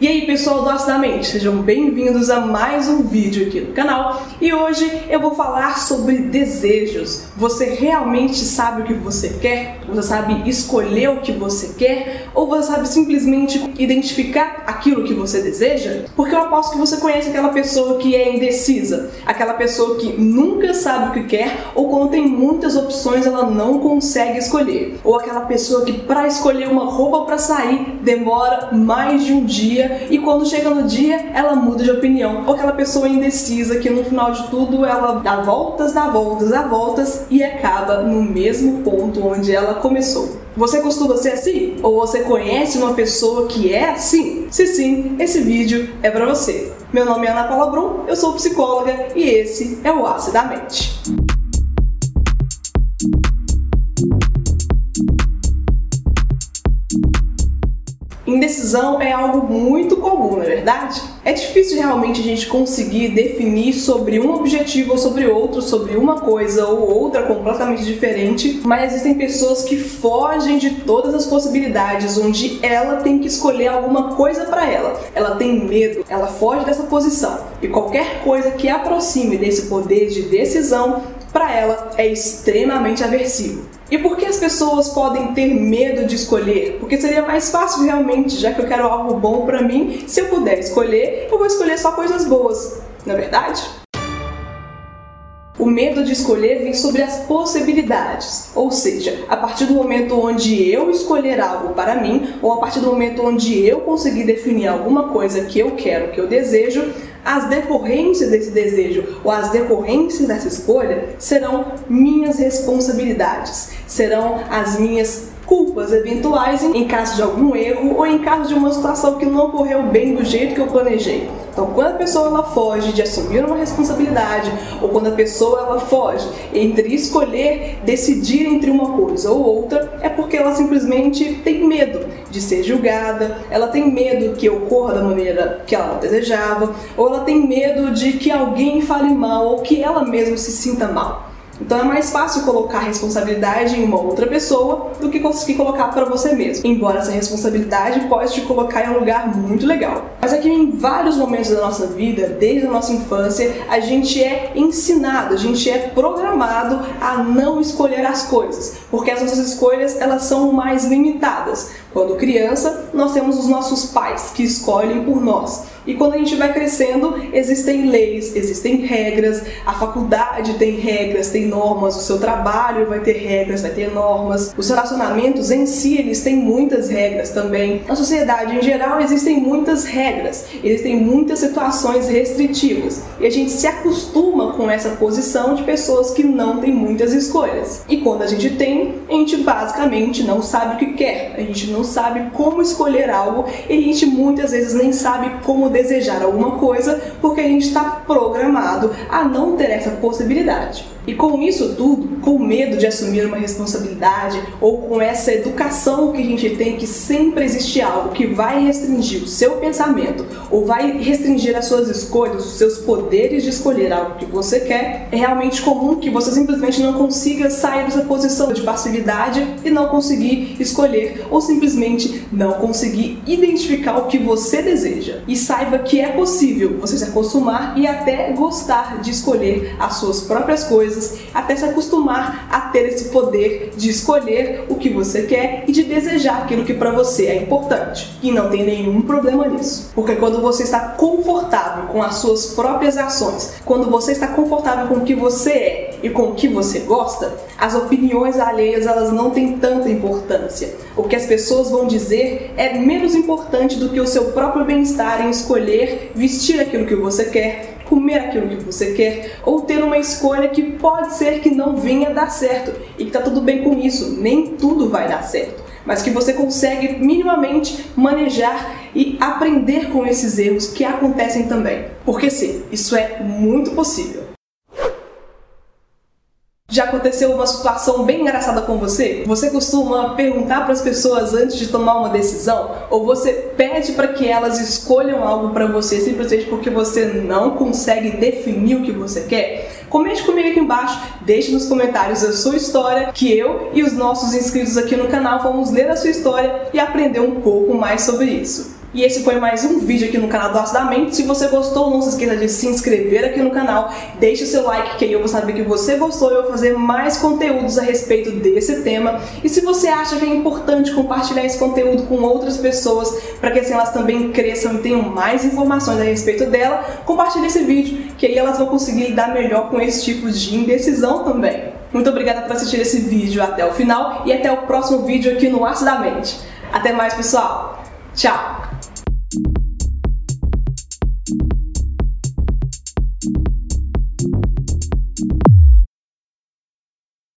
E aí pessoal do Acidamente, sejam bem-vindos a mais um vídeo aqui no canal e hoje eu vou falar sobre desejos. Você realmente sabe o que você quer? Você sabe escolher o que você quer? Ou você sabe simplesmente identificar aquilo que você deseja? Porque eu aposto que você conhece aquela pessoa que é indecisa, aquela pessoa que nunca sabe o que quer ou quando tem muitas opções ela não consegue escolher, ou aquela pessoa que para escolher uma roupa para sair demora mais de um dia e quando chega no dia ela muda de opinião. Ou aquela pessoa indecisa que no final de tudo ela dá voltas, dá voltas, dá voltas e acaba no mesmo ponto onde ela começou. Você costuma ser assim? Ou você conhece uma pessoa que é assim? Se sim, esse vídeo é para você. Meu nome é Ana Paula Brum, eu sou psicóloga e esse é o Acidamente. Indecisão é algo muito comum, não é verdade? É difícil realmente a gente conseguir definir sobre um objetivo ou sobre outro, sobre uma coisa ou outra completamente diferente, mas existem pessoas que fogem de todas as possibilidades, onde ela tem que escolher alguma coisa para ela. Ela tem medo, ela foge dessa posição. E qualquer coisa que aproxime desse poder de decisão, para ela é extremamente aversivo. E por que as pessoas podem ter medo de escolher? Porque seria mais fácil realmente, já que eu quero algo bom para mim, se eu puder escolher, eu vou escolher só coisas boas, não é verdade? O medo de escolher vem sobre as possibilidades, ou seja, a partir do momento onde eu escolher algo para mim, ou a partir do momento onde eu conseguir definir alguma coisa que eu quero, que eu desejo, as decorrências desse desejo ou as decorrências dessa escolha serão minhas responsabilidades, serão as minhas culpas eventuais em caso de algum erro ou em caso de uma situação que não correu bem do jeito que eu planejei. Então, quando a pessoa ela foge de assumir uma responsabilidade ou quando a pessoa ela foge entre escolher decidir entre uma coisa ou outra, é porque ela simplesmente tem medo de ser julgada, ela tem medo que ocorra da maneira que ela desejava, ou ela tem medo de que alguém fale mal ou que ela mesma se sinta mal. Então é mais fácil colocar a responsabilidade em uma outra pessoa do que conseguir colocar para você mesmo. Embora essa responsabilidade pode te colocar em um lugar muito legal. Mas aqui em vários momentos da nossa vida, desde a nossa infância, a gente é ensinado, a gente é programado a não escolher as coisas, porque as nossas escolhas elas são mais limitadas. Quando criança, nós temos os nossos pais que escolhem por nós. E quando a gente vai crescendo, existem leis, existem regras, a faculdade tem regras, tem normas, o seu trabalho vai ter regras, vai ter normas. Os relacionamentos em si, eles têm muitas regras também. Na sociedade em geral, existem muitas regras, existem muitas situações restritivas. E a gente se acostuma com essa posição de pessoas que não têm muitas escolhas. E quando a gente tem, a gente basicamente não sabe o que quer, a gente não sabe como escolher algo e a gente muitas vezes nem sabe como desejar alguma coisa porque a gente está programado a não ter essa possibilidade. E com isso tudo, com medo de assumir uma responsabilidade ou com essa educação que a gente tem que sempre existe algo que vai restringir o seu pensamento ou vai restringir as suas escolhas, os seus poderes de escolher algo que você quer, é realmente comum que você simplesmente não consiga sair dessa posição de passividade e não conseguir escolher ou simplesmente não conseguir identificar o que você deseja. E saiba que é possível você se acostumar e até gostar de escolher as suas próprias coisas coisas até se acostumar a ter esse poder de escolher o que você quer e de desejar aquilo que para você é importante. E não tem nenhum problema nisso. Porque quando você está confortável com as suas próprias ações, quando você está confortável com o que você é e com o que você gosta, as opiniões alheias elas não têm tanta importância. O que as pessoas vão dizer é menos importante do que o seu próprio bem-estar em escolher vestir aquilo que você quer, comer aquilo que você quer ou ter uma escolha que pode ser que não venha dar certo e que tá tudo bem com isso, nem tudo vai dar certo, mas que você consegue minimamente manejar e aprender com esses erros que acontecem também. Porque sim, isso é muito possível. Já aconteceu uma situação bem engraçada com você? Você costuma perguntar para as pessoas antes de tomar uma decisão? Ou você pede para que elas escolham algo para você simplesmente porque você não consegue definir o que você quer? Comente comigo aqui embaixo, deixe nos comentários a sua história, que eu e os nossos inscritos aqui no canal vamos ler a sua história e aprender um pouco mais sobre isso. E esse foi mais um vídeo aqui no canal do Aço da Mente. Se você gostou, não se esqueça de se inscrever aqui no canal, deixe seu like, que aí eu vou saber que você gostou e eu vou fazer mais conteúdos a respeito desse tema. E se você acha que é importante compartilhar esse conteúdo com outras pessoas, para que assim elas também cresçam e tenham mais informações a respeito dela, compartilhe esse vídeo, que aí elas vão conseguir lidar melhor com esse tipo de indecisão também. Muito obrigada por assistir esse vídeo até o final e até o próximo vídeo aqui no Aço da Mente. Até mais, pessoal! Tchau!